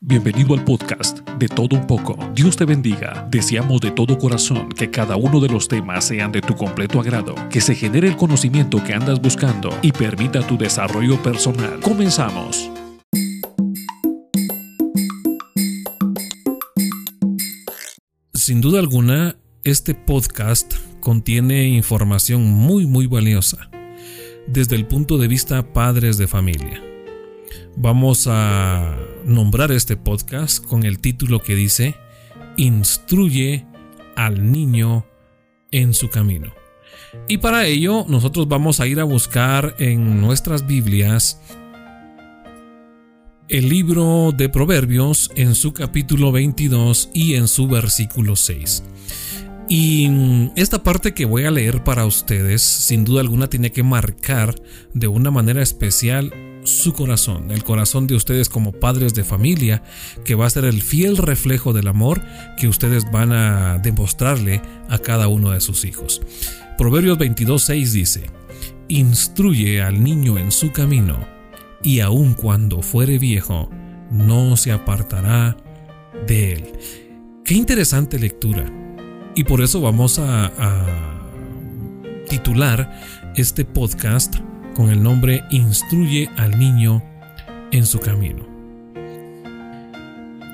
Bienvenido al podcast de todo un poco. Dios te bendiga. Deseamos de todo corazón que cada uno de los temas sean de tu completo agrado, que se genere el conocimiento que andas buscando y permita tu desarrollo personal. Comenzamos. Sin duda alguna, este podcast contiene información muy muy valiosa desde el punto de vista padres de familia. Vamos a nombrar este podcast con el título que dice Instruye al niño en su camino. Y para ello nosotros vamos a ir a buscar en nuestras Biblias el libro de Proverbios en su capítulo 22 y en su versículo 6. Y esta parte que voy a leer para ustedes, sin duda alguna, tiene que marcar de una manera especial su corazón, el corazón de ustedes como padres de familia, que va a ser el fiel reflejo del amor que ustedes van a demostrarle a cada uno de sus hijos. Proverbios 22.6 dice, Instruye al niño en su camino, y aun cuando fuere viejo, no se apartará de él. Qué interesante lectura. Y por eso vamos a, a titular este podcast con el nombre Instruye al niño en su camino.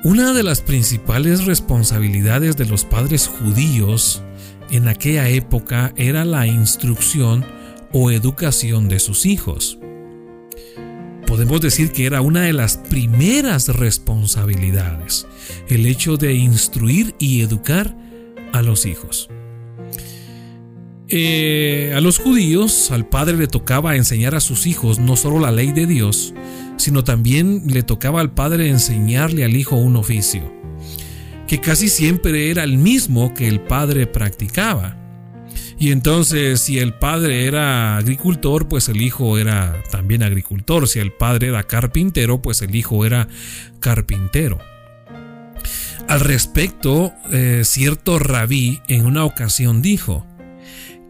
Una de las principales responsabilidades de los padres judíos en aquella época era la instrucción o educación de sus hijos. Podemos decir que era una de las primeras responsabilidades, el hecho de instruir y educar a los hijos. Eh, a los judíos, al padre le tocaba enseñar a sus hijos no solo la ley de Dios, sino también le tocaba al padre enseñarle al hijo un oficio, que casi siempre era el mismo que el padre practicaba. Y entonces, si el padre era agricultor, pues el hijo era también agricultor. Si el padre era carpintero, pues el hijo era carpintero. Al respecto, eh, cierto rabí en una ocasión dijo,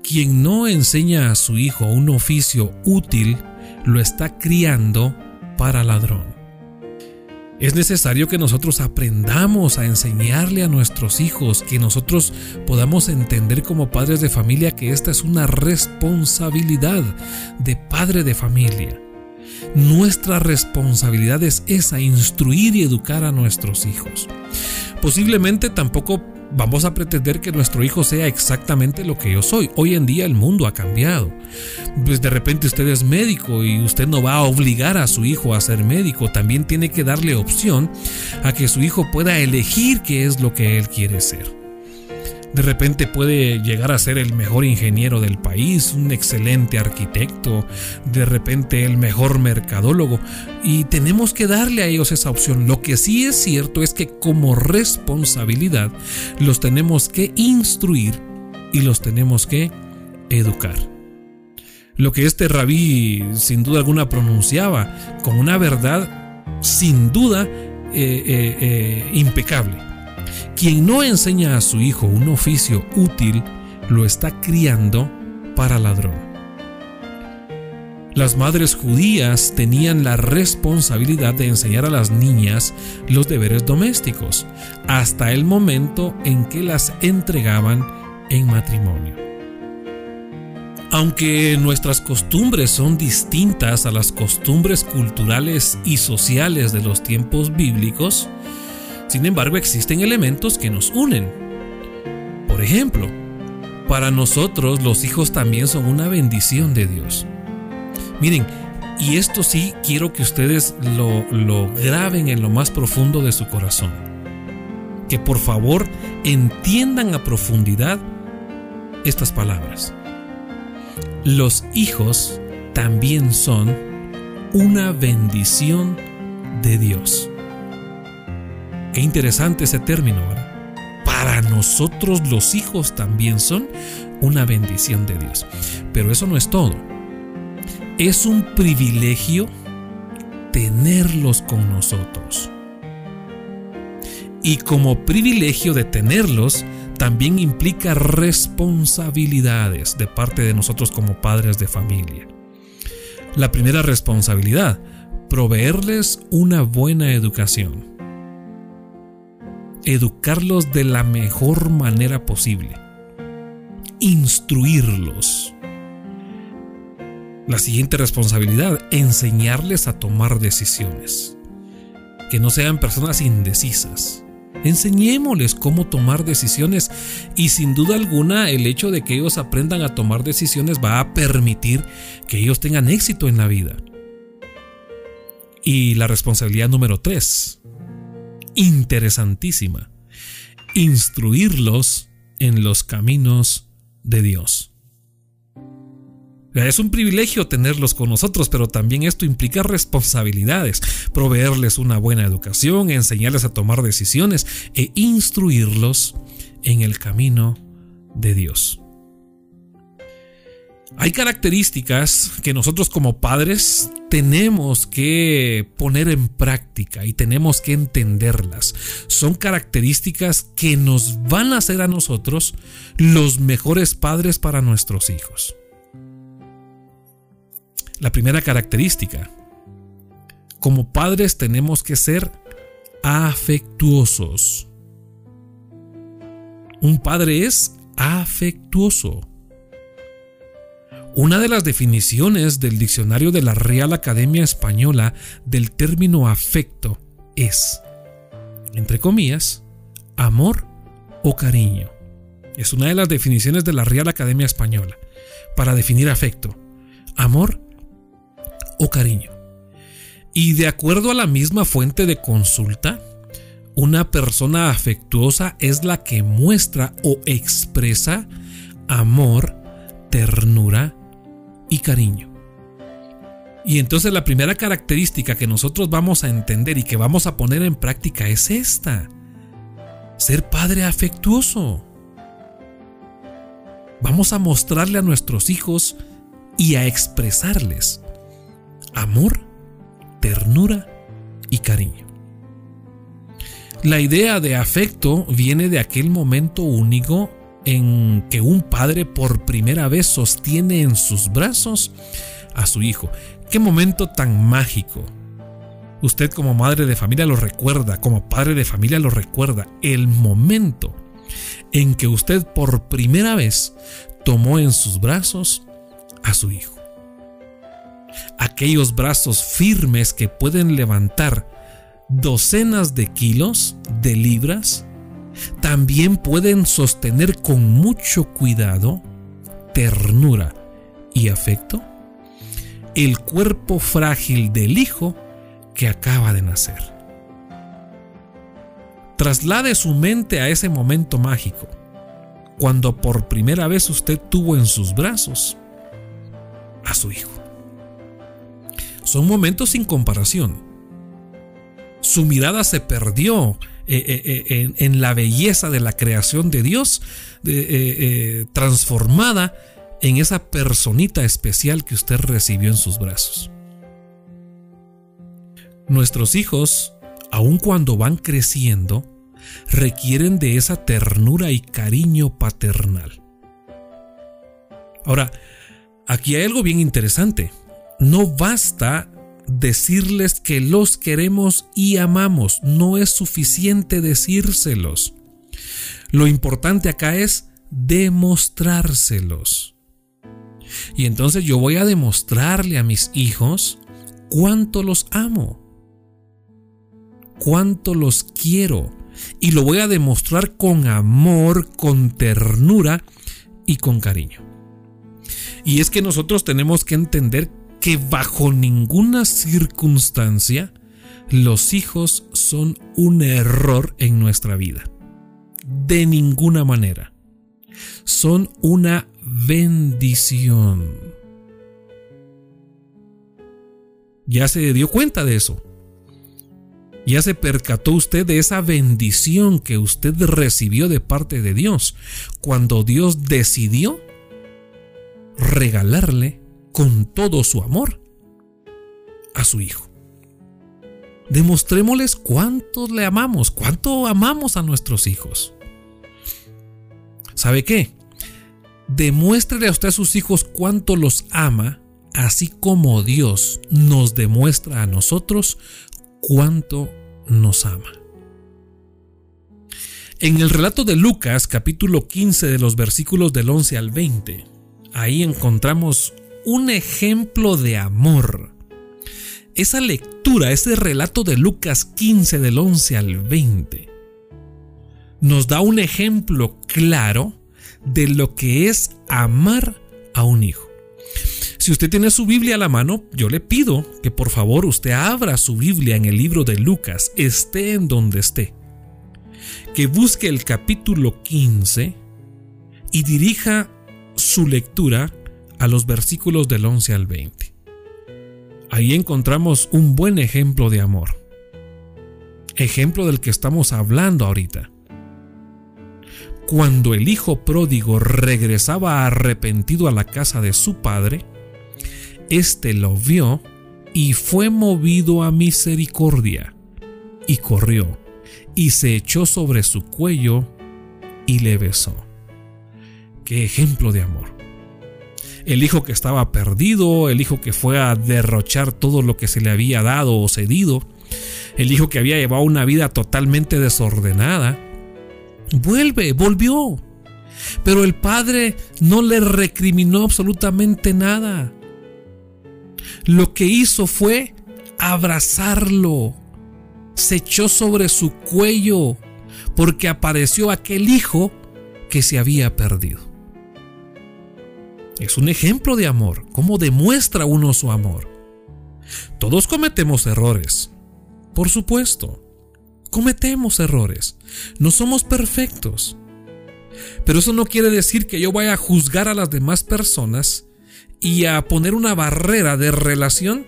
quien no enseña a su hijo un oficio útil, lo está criando para ladrón. Es necesario que nosotros aprendamos a enseñarle a nuestros hijos, que nosotros podamos entender como padres de familia que esta es una responsabilidad de padre de familia. Nuestra responsabilidad es esa, instruir y educar a nuestros hijos. Posiblemente tampoco vamos a pretender que nuestro hijo sea exactamente lo que yo soy. Hoy en día el mundo ha cambiado. Pues de repente usted es médico y usted no va a obligar a su hijo a ser médico. También tiene que darle opción a que su hijo pueda elegir qué es lo que él quiere ser de repente puede llegar a ser el mejor ingeniero del país, un excelente arquitecto, de repente el mejor mercadólogo. Y tenemos que darle a ellos esa opción. Lo que sí es cierto es que como responsabilidad los tenemos que instruir y los tenemos que educar. Lo que este rabí sin duda alguna pronunciaba con una verdad sin duda eh, eh, eh, impecable quien no enseña a su hijo un oficio útil, lo está criando para ladrón. Las madres judías tenían la responsabilidad de enseñar a las niñas los deberes domésticos, hasta el momento en que las entregaban en matrimonio. Aunque nuestras costumbres son distintas a las costumbres culturales y sociales de los tiempos bíblicos, sin embargo, existen elementos que nos unen. Por ejemplo, para nosotros los hijos también son una bendición de Dios. Miren, y esto sí quiero que ustedes lo, lo graben en lo más profundo de su corazón. Que por favor entiendan a profundidad estas palabras. Los hijos también son una bendición de Dios. Qué interesante ese término, ¿verdad? Para nosotros los hijos también son una bendición de Dios. Pero eso no es todo. Es un privilegio tenerlos con nosotros. Y como privilegio de tenerlos, también implica responsabilidades de parte de nosotros como padres de familia. La primera responsabilidad, proveerles una buena educación. Educarlos de la mejor manera posible, instruirlos. La siguiente responsabilidad, enseñarles a tomar decisiones. Que no sean personas indecisas. Enseñémosles cómo tomar decisiones y sin duda alguna el hecho de que ellos aprendan a tomar decisiones va a permitir que ellos tengan éxito en la vida. Y la responsabilidad número tres, interesantísima, instruirlos en los caminos de Dios. Es un privilegio tenerlos con nosotros, pero también esto implica responsabilidades, proveerles una buena educación, enseñarles a tomar decisiones e instruirlos en el camino de Dios. Hay características que nosotros como padres tenemos que poner en práctica y tenemos que entenderlas. Son características que nos van a hacer a nosotros los mejores padres para nuestros hijos. La primera característica, como padres tenemos que ser afectuosos. Un padre es afectuoso. Una de las definiciones del diccionario de la Real Academia Española del término afecto es, entre comillas, amor o cariño. Es una de las definiciones de la Real Academia Española para definir afecto, amor o cariño. Y de acuerdo a la misma fuente de consulta, una persona afectuosa es la que muestra o expresa amor, ternura y cariño. Y entonces la primera característica que nosotros vamos a entender y que vamos a poner en práctica es esta. Ser padre afectuoso. Vamos a mostrarle a nuestros hijos y a expresarles amor, ternura y cariño. La idea de afecto viene de aquel momento único en que un padre por primera vez sostiene en sus brazos a su hijo. Qué momento tan mágico. Usted como madre de familia lo recuerda, como padre de familia lo recuerda, el momento en que usted por primera vez tomó en sus brazos a su hijo aquellos brazos firmes que pueden levantar docenas de kilos, de libras, también pueden sostener con mucho cuidado, ternura y afecto el cuerpo frágil del hijo que acaba de nacer. Traslade su mente a ese momento mágico, cuando por primera vez usted tuvo en sus brazos a su hijo. Son momentos sin comparación. Su mirada se perdió eh, eh, eh, en, la belleza de la creación de Dios, transformada en esa personita especial que usted recibió en sus brazos. Nuestros hijos, aun cuando van creciendo, requieren de esa ternura y cariño paternal. Ahora, aquí hay algo bien interesante. No basta decirles que los queremos y amamos, no es suficiente decírselos. Lo importante acá es demostrárselos. Y entonces yo voy a demostrarle a mis hijos cuánto los amo, cuánto los quiero. Y lo voy a demostrar con amor, con ternura y con cariño. Y es que nosotros tenemos que entender que bajo ninguna circunstancia los hijos son un error en nuestra vida. De ninguna manera. Son una bendición. Ya se dio cuenta de eso. Ya se percató usted de esa bendición que usted recibió de parte de Dios cuando Dios decidió regalarle con todo su amor a su Hijo. Demostrémosles cuánto le amamos, cuánto amamos a nuestros hijos. ¿Sabe qué? Demuéstrele a usted a sus hijos cuánto los ama, así como Dios nos demuestra a nosotros cuánto nos ama. En el relato de Lucas, capítulo 15, de los versículos del 11 al 20, ahí encontramos un ejemplo de amor. Esa lectura, ese relato de Lucas 15 del 11 al 20, nos da un ejemplo claro de lo que es amar a un hijo. Si usted tiene su Biblia a la mano, yo le pido que por favor usted abra su Biblia en el libro de Lucas, esté en donde esté. Que busque el capítulo 15 y dirija su lectura a los versículos del 11 al 20. Ahí encontramos un buen ejemplo de amor. Ejemplo del que estamos hablando ahorita. Cuando el hijo pródigo regresaba arrepentido a la casa de su padre, éste lo vio y fue movido a misericordia, y corrió, y se echó sobre su cuello y le besó. Qué ejemplo de amor. El hijo que estaba perdido, el hijo que fue a derrochar todo lo que se le había dado o cedido, el hijo que había llevado una vida totalmente desordenada, Vuelve, volvió. Pero el padre no le recriminó absolutamente nada. Lo que hizo fue abrazarlo. Se echó sobre su cuello porque apareció aquel hijo que se había perdido. Es un ejemplo de amor, cómo demuestra uno su amor. Todos cometemos errores, por supuesto. Cometemos errores. No somos perfectos. Pero eso no quiere decir que yo vaya a juzgar a las demás personas y a poner una barrera de relación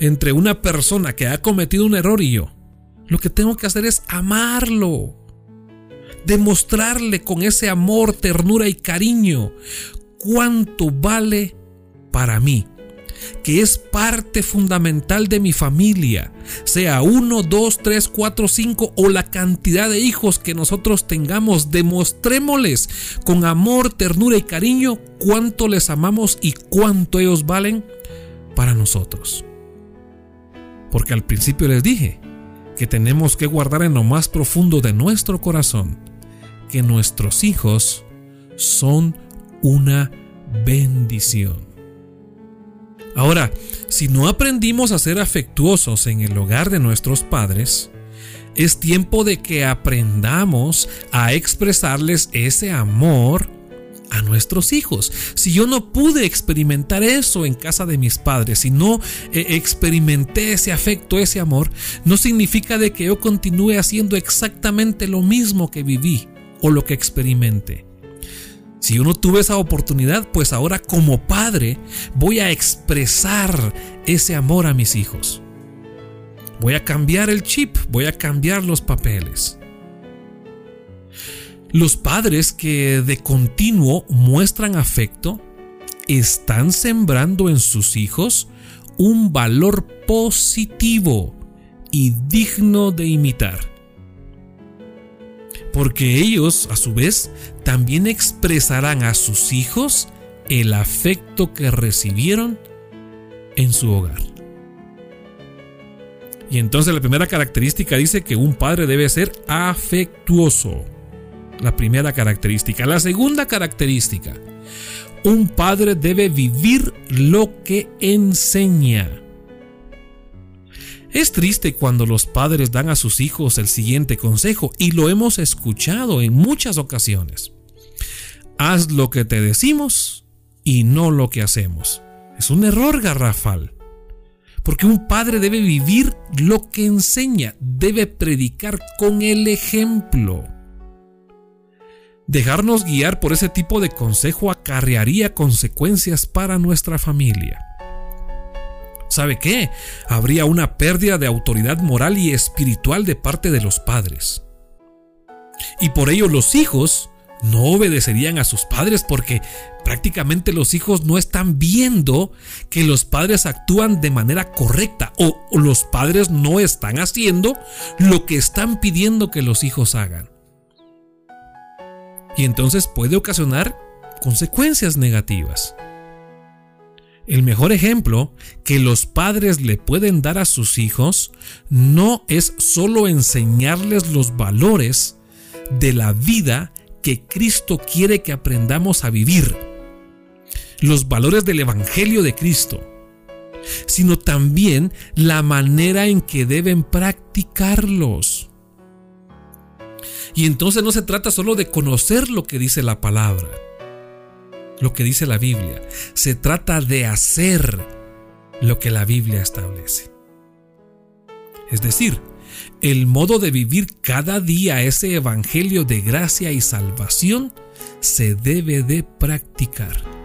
entre una persona que ha cometido un error y yo. Lo que tengo que hacer es amarlo. Demostrarle con ese amor, ternura y cariño cuánto vale para mí que es parte fundamental de mi familia, sea uno, dos, tres, cuatro, cinco o la cantidad de hijos que nosotros tengamos, demostrémosles con amor, ternura y cariño cuánto les amamos y cuánto ellos valen para nosotros. Porque al principio les dije que tenemos que guardar en lo más profundo de nuestro corazón que nuestros hijos son una bendición. Ahora, si no aprendimos a ser afectuosos en el hogar de nuestros padres, es tiempo de que aprendamos a expresarles ese amor a nuestros hijos. Si yo no pude experimentar eso en casa de mis padres, si no eh, experimenté ese afecto, ese amor, no significa de que yo continúe haciendo exactamente lo mismo que viví o lo que experimenté. Si yo no tuve esa oportunidad, pues ahora como padre voy a expresar ese amor a mis hijos. Voy a cambiar el chip, voy a cambiar los papeles. Los padres que de continuo muestran afecto están sembrando en sus hijos un valor positivo y digno de imitar porque ellos, a su vez, también expresarán a sus hijos el afecto que recibieron en su hogar. Y entonces la primera característica dice que un padre debe ser afectuoso. La primera característica. La segunda característica. Un padre debe vivir lo que enseña. Es triste cuando los padres dan a sus hijos el siguiente consejo y lo hemos escuchado en muchas ocasiones. Haz lo que te decimos y no lo que hacemos. Es un error garrafal. Porque un padre debe vivir lo que enseña, debe predicar con el ejemplo. Dejarnos guiar por ese tipo de consejo acarrearía consecuencias para nuestra familia. ¿Sabe qué? Habría una pérdida de autoridad moral y espiritual de parte de los padres. Y por ello los hijos no obedecerían a sus padres porque prácticamente los hijos no están viendo que los padres actúan de manera correcta o, los padres no están haciendo lo que están pidiendo que los hijos hagan. Y entonces puede ocasionar consecuencias negativas. El mejor ejemplo que los padres le pueden dar a sus hijos no es solo enseñarles los valores de la vida que Cristo quiere que aprendamos a vivir. Los valores del Evangelio de Cristo sino también la manera en que deben practicarlos. Y entonces no se trata solo de conocer lo que dice la palabra, lo que dice la Biblia. Se trata de hacer lo que la Biblia establece. Es decir, el modo de vivir cada día ese evangelio de gracia y salvación se debe de practicar.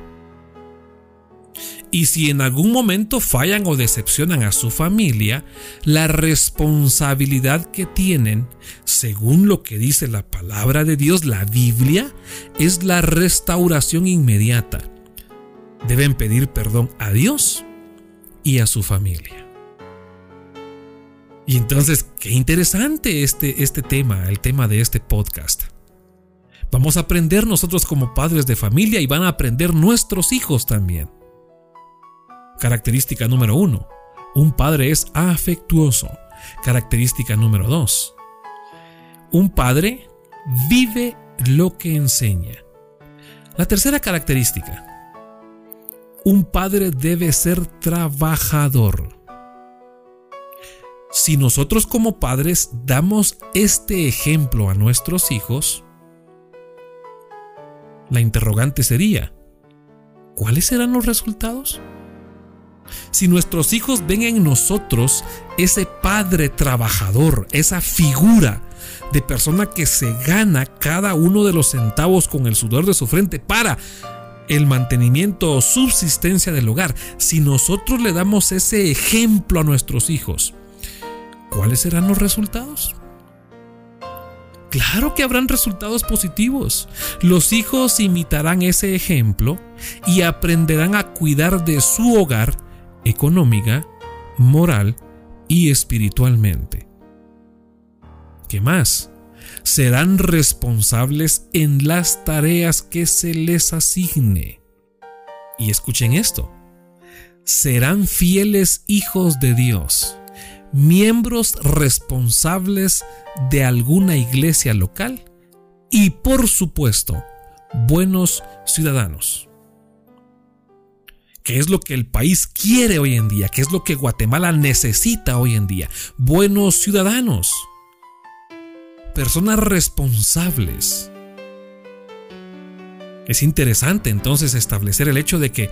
Y si en algún momento fallan o decepcionan a su familia, la responsabilidad que tienen, según lo que dice la palabra de Dios, la Biblia, es la restauración inmediata. Deben pedir perdón a Dios y a su familia. Y entonces, qué interesante este, este tema, el tema de este podcast. Vamos a aprender nosotros como padres de familia y van a aprender nuestros hijos también. Característica número uno. Un padre es afectuoso. Característica número dos. Un padre vive lo que enseña. La tercera característica. Un padre debe ser trabajador. Si nosotros como padres damos este ejemplo a nuestros hijos, la interrogante sería, ¿cuáles serán los resultados? Si nuestros hijos ven en nosotros ese padre trabajador, esa figura de persona que se gana cada uno de los centavos con el sudor de su frente para el mantenimiento o subsistencia del hogar, si nosotros le damos ese ejemplo a nuestros hijos, ¿cuáles serán los resultados? Claro que habrán resultados positivos. Los hijos imitarán ese ejemplo y aprenderán a cuidar de su hogar económica, moral y espiritualmente. ¿Qué más? Serán responsables en las tareas que se les asigne. Y escuchen esto. Serán fieles hijos de Dios, miembros responsables de alguna iglesia local y por supuesto, buenos ciudadanos. ¿Qué es lo que el país quiere hoy en día? ¿Qué es lo que Guatemala necesita hoy en día? Buenos ciudadanos. Personas responsables. Es interesante entonces establecer el hecho de que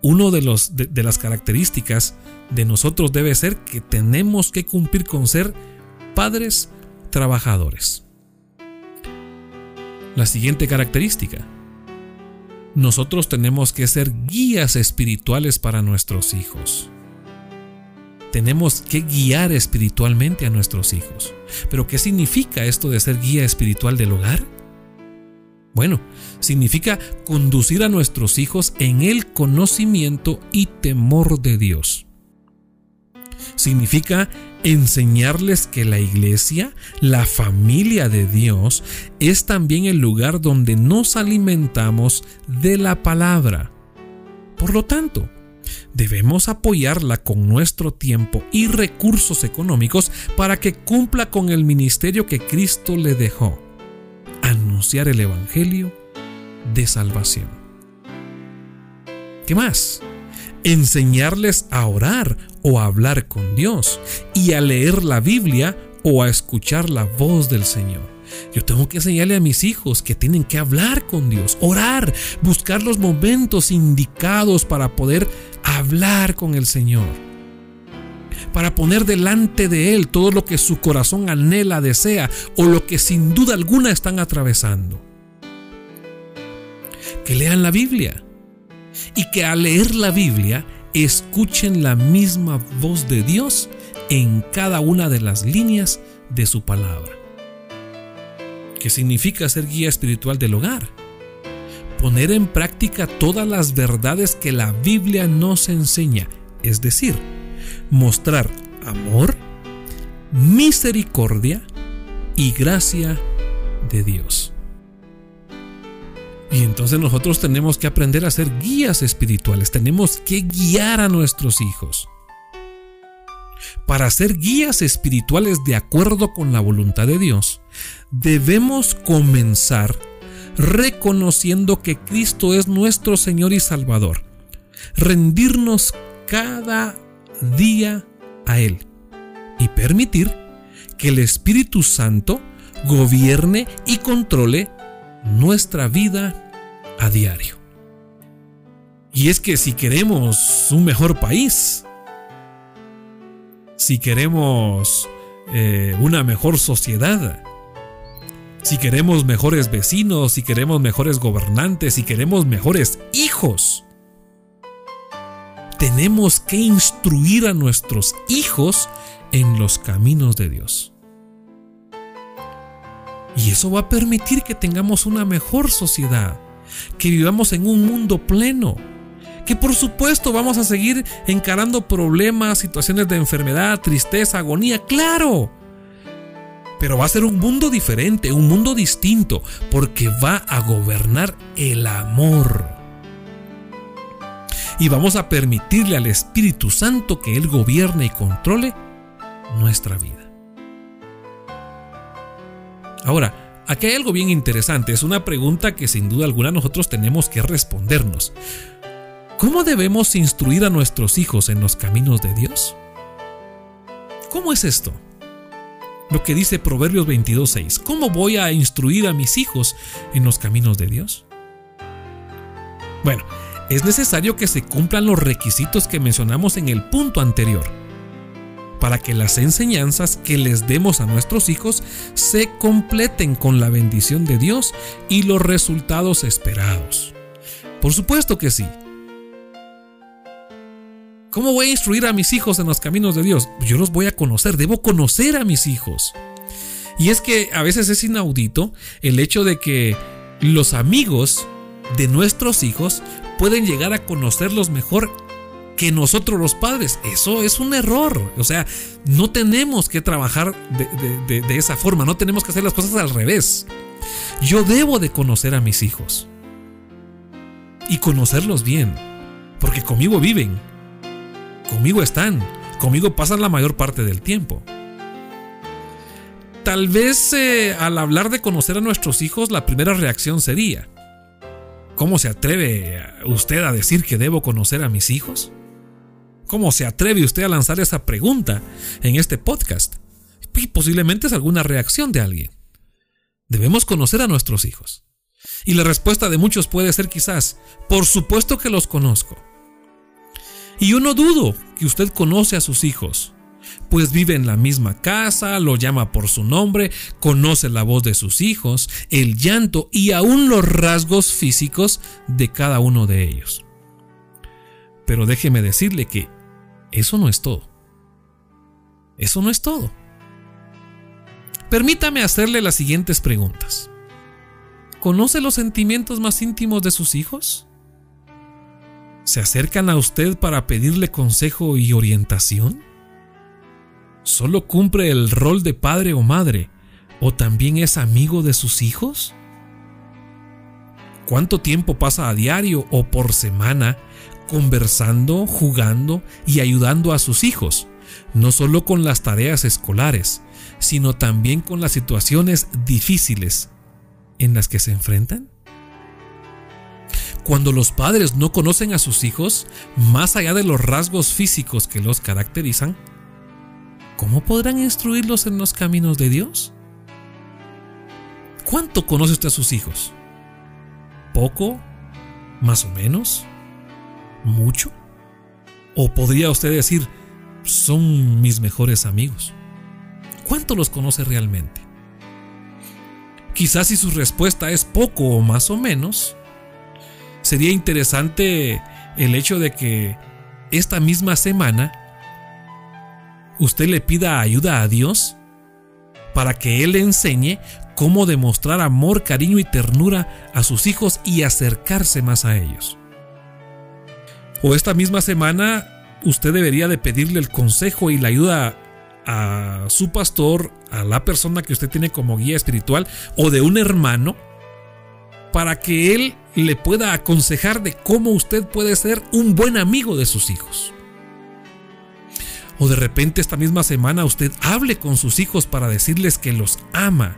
los, de, de las características de nosotros debe ser que tenemos que cumplir con ser padres trabajadores. La siguiente característica nosotros tenemos que ser guías espirituales para nuestros hijos. Tenemos que guiar espiritualmente a nuestros hijos. Pero ¿qué significa esto de ser guía espiritual del hogar? Bueno, significa conducir a nuestros hijos en el conocimiento y temor de Dios. Significa enseñarles que la iglesia, la familia de Dios, es también el lugar donde nos alimentamos de la palabra. Por lo tanto, debemos apoyarla con nuestro tiempo y recursos económicos para que cumpla con el ministerio que Cristo le dejó, anunciar el Evangelio de salvación. ¿Qué más? Enseñarles a orar o a hablar con Dios y a leer la Biblia o a escuchar la voz del Señor. Yo tengo que enseñarle a mis hijos que tienen que hablar con Dios, orar, buscar los momentos indicados para poder hablar con el Señor. Para poner delante de Él todo lo que su corazón anhela, desea o lo que sin duda alguna están atravesando. Que lean la Biblia, y que al leer la Biblia escuchen la misma voz de Dios en cada una de las líneas de su palabra. ¿Qué significa ser guía espiritual del hogar? Poner en práctica todas las verdades que la Biblia nos enseña, es decir, mostrar amor, misericordia y gracia de Dios. Y entonces nosotros tenemos que aprender a ser guías espirituales, tenemos que guiar a nuestros hijos. para ser guías espirituales de acuerdo con la voluntad de Dios, debemos comenzar reconociendo que Cristo es nuestro Señor y Salvador, rendirnos cada día a Él y permitir que el Espíritu Santo gobierne y controle nuestra vida diario. Y es que si queremos un mejor país, si queremos eh, una mejor sociedad, si queremos mejores vecinos, si queremos mejores gobernantes, si queremos mejores hijos, tenemos que instruir a nuestros hijos en los caminos de Dios. Y eso va a permitir que tengamos una mejor sociedad, que vivamos en un mundo pleno, que por supuesto vamos a seguir encarando problemas, situaciones de enfermedad, tristeza, agonía, claro. Pero va a ser un mundo diferente, un mundo distinto, porque va a gobernar el amor. Y vamos a permitirle al Espíritu Santo que Él gobierne y controle nuestra vida. Ahora, aquí hay algo bien interesante, es una pregunta que sin duda alguna nosotros tenemos que respondernos. ¿Cómo debemos instruir a nuestros hijos en los caminos de Dios? ¿Cómo es esto? Lo que dice Proverbios 22.6. ¿Cómo voy a instruir a mis hijos en los caminos de Dios? Bueno, es necesario que se cumplan los requisitos que mencionamos en el punto anterior para que las enseñanzas que les demos a nuestros hijos se completen con la bendición de Dios y los resultados esperados. Por supuesto que sí. ¿Cómo voy a instruir a mis hijos en los caminos de Dios? Yo los voy a conocer, debo conocer a mis hijos. Y es que a veces es inaudito el hecho de que los amigos de nuestros hijos pueden llegar a conocerlos mejor que nosotros los padres. Eso es un error. O sea, no tenemos que trabajar de, esa forma, no tenemos que hacer las cosas al revés. Yo debo de conocer a mis hijos. Y conocerlos bien. Porque conmigo viven. Conmigo están. Conmigo pasan la mayor parte del tiempo. Tal vez eh, al hablar de conocer a nuestros hijos, la primera reacción sería, ¿cómo se atreve usted a decir que debo conocer a mis hijos? ¿Cómo se atreve usted a lanzar esa pregunta en este podcast? Y posiblemente es alguna reacción de alguien. Debemos conocer a nuestros hijos. Y la respuesta de muchos puede ser quizás, por supuesto que los conozco. Y yo no dudo que usted conoce a sus hijos, pues vive en la misma casa, lo llama por su nombre, conoce la voz de sus hijos, el llanto y aún los rasgos físicos de cada uno de ellos. Pero déjeme decirle que eso no es todo. Eso no es todo. Permítame hacerle las siguientes preguntas. ¿Conoce los sentimientos más íntimos de sus hijos? ¿Se acercan a usted para pedirle consejo y orientación? ¿Solo cumple el rol de padre o madre o también es amigo de sus hijos? ¿Cuánto tiempo pasa a diario o por semana conversando, jugando y ayudando a sus hijos, no solo con las tareas escolares, sino también con las situaciones difíciles en las que se enfrentan? Cuando los padres no conocen a sus hijos, más allá de los rasgos físicos que los caracterizan, ¿cómo podrán instruirlos en los caminos de Dios? ¿Cuánto conoce usted a sus hijos? ¿Poco? ¿Más o menos? Mucho? ¿O podría usted decir, son mis mejores amigos? ¿Cuánto los conoce realmente? Quizás si su respuesta es poco o más o menos, sería interesante el hecho de que esta misma semana usted le pida ayuda a Dios para que Él le enseñe cómo demostrar amor, cariño y ternura a sus hijos y acercarse más a ellos. O esta misma semana usted debería de pedirle el consejo y la ayuda a su pastor, a la persona que usted tiene como guía espiritual o de un hermano para que él le pueda aconsejar de cómo usted puede ser un buen amigo de sus hijos. O de repente esta misma semana usted hable con sus hijos para decirles que los ama.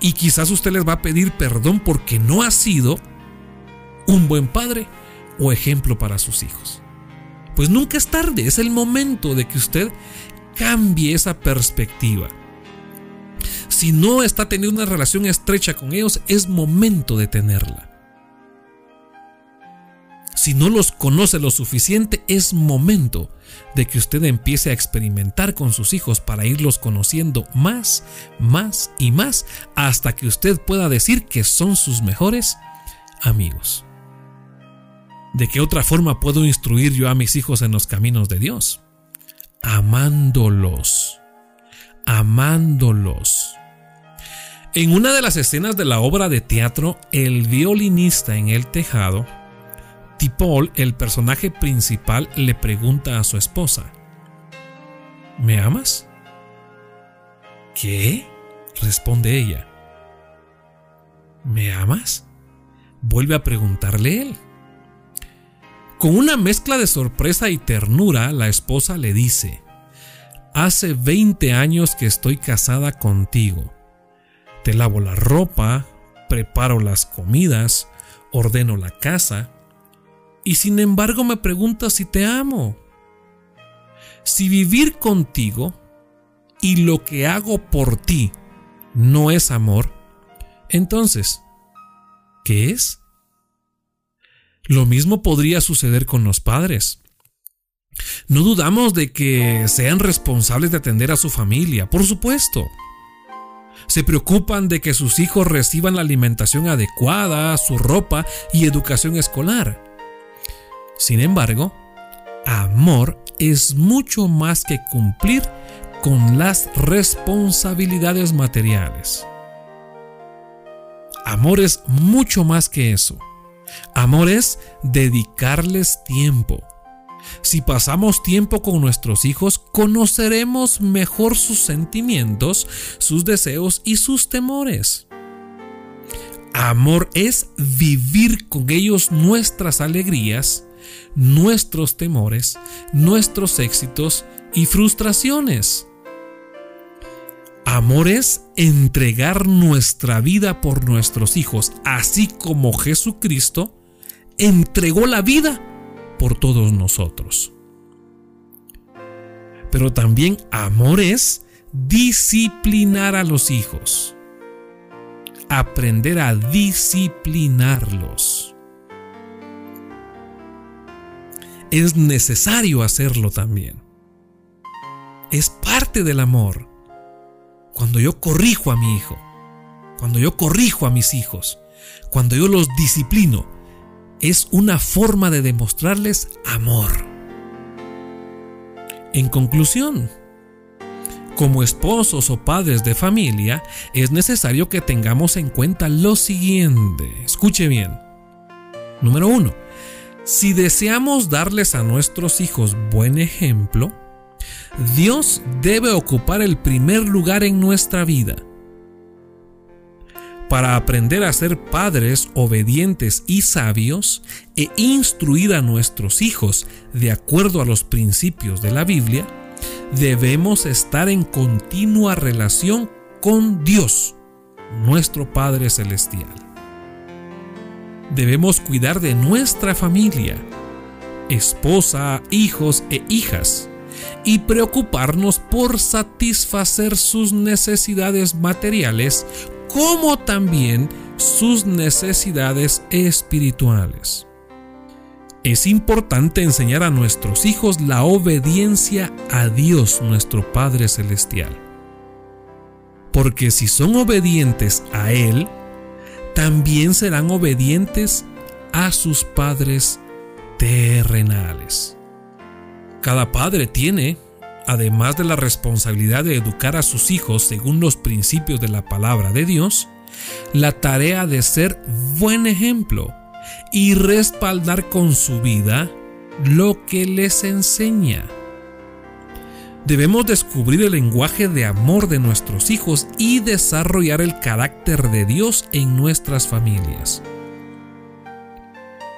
Y quizás usted les va a pedir perdón porque no ha sido un buen padre o ejemplo para sus hijos. Pues nunca es tarde, es el momento de que usted cambie esa perspectiva. Si no está teniendo una relación estrecha con ellos, es momento de tenerla. Si no los conoce lo suficiente, es momento de que usted empiece a experimentar con sus hijos para irlos conociendo más, más y más, hasta que usted pueda decir que son sus mejores amigos. ¿De qué otra forma puedo instruir yo a mis hijos en los caminos de Dios? Amándolos. Amándolos. En una de las escenas de la obra de teatro, el violinista en el tejado, Tipol, el personaje principal, le pregunta a su esposa, ¿Me amas? ¿Qué? responde ella. ¿Me amas? Vuelve a preguntarle él. Con una mezcla de sorpresa y ternura, la esposa le dice, Hace 20 años que estoy casada contigo. Te lavo la ropa, preparo las comidas, ordeno la casa, y sin embargo me preguntas si te amo. Si vivir contigo y lo que hago por ti no es amor, entonces, ¿qué es? Lo mismo podría suceder con los padres. No dudamos de que sean responsables de atender a su familia, por supuesto. Se preocupan de que sus hijos reciban la alimentación adecuada, su ropa y educación escolar. Sin embargo, amor es mucho más que cumplir con las responsabilidades materiales. Amor es mucho más que eso. Amor es dedicarles tiempo. Si pasamos tiempo con nuestros hijos, conoceremos mejor sus sentimientos, sus deseos y sus temores. Amor es vivir con ellos nuestras alegrías, nuestros temores, nuestros éxitos y frustraciones. Amor es entregar nuestra vida por nuestros hijos, así como Jesucristo entregó la vida por todos nosotros. Pero también amor es disciplinar a los hijos, aprender a disciplinarlos. Es necesario hacerlo también. Es parte del amor cuando yo corrijo a mi hijo, cuando yo corrijo a mis hijos, cuando yo los disciplino, es una forma de demostrarles amor. En conclusión, como esposos o padres de familia, es necesario que tengamos en cuenta lo siguiente. Escuche bien. Número uno, si deseamos darles a nuestros hijos buen ejemplo, Dios debe ocupar el primer lugar en nuestra vida. Para aprender a ser padres obedientes y sabios e instruir a nuestros hijos de acuerdo a los principios de la Biblia, debemos estar en continua relación con Dios, nuestro Padre Celestial. Debemos cuidar de nuestra familia, esposa, hijos e hijas y preocuparnos por satisfacer sus necesidades materiales como también sus necesidades espirituales. Es importante enseñar a nuestros hijos la obediencia a Dios nuestro Padre Celestial. Porque si son obedientes a Él, también serán obedientes a sus padres terrenales. Cada padre tiene, además de la responsabilidad de educar a sus hijos según los principios de la palabra de Dios, la tarea de ser buen ejemplo y respaldar con su vida lo que les enseña. Debemos descubrir el lenguaje de amor de nuestros hijos y desarrollar el carácter de Dios en nuestras familias.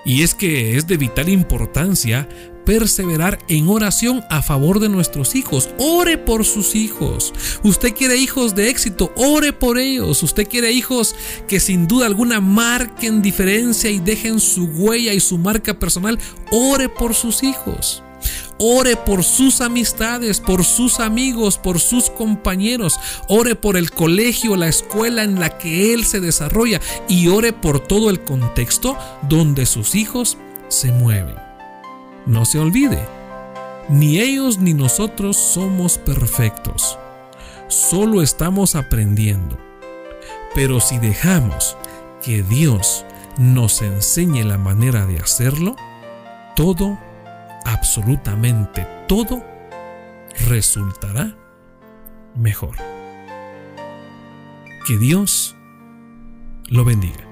Y es que es de vital importancia perseverar en oración a favor de nuestros hijos. Ore por sus hijos. Usted quiere hijos de éxito, ore por ellos. Usted quiere hijos que sin duda alguna marquen diferencia y dejen su huella y su marca personal, ore por sus hijos. Ore por sus amistades, por sus amigos, por sus compañeros. Ore por el colegio, la escuela en la que él se desarrolla y ore por todo el contexto donde sus hijos se mueven. No se olvide, ni ellos ni nosotros somos perfectos. Solo estamos aprendiendo. Pero si dejamos que Dios nos enseñe la manera de hacerlo, todo absolutamente todo resultará mejor. Que Dios lo bendiga.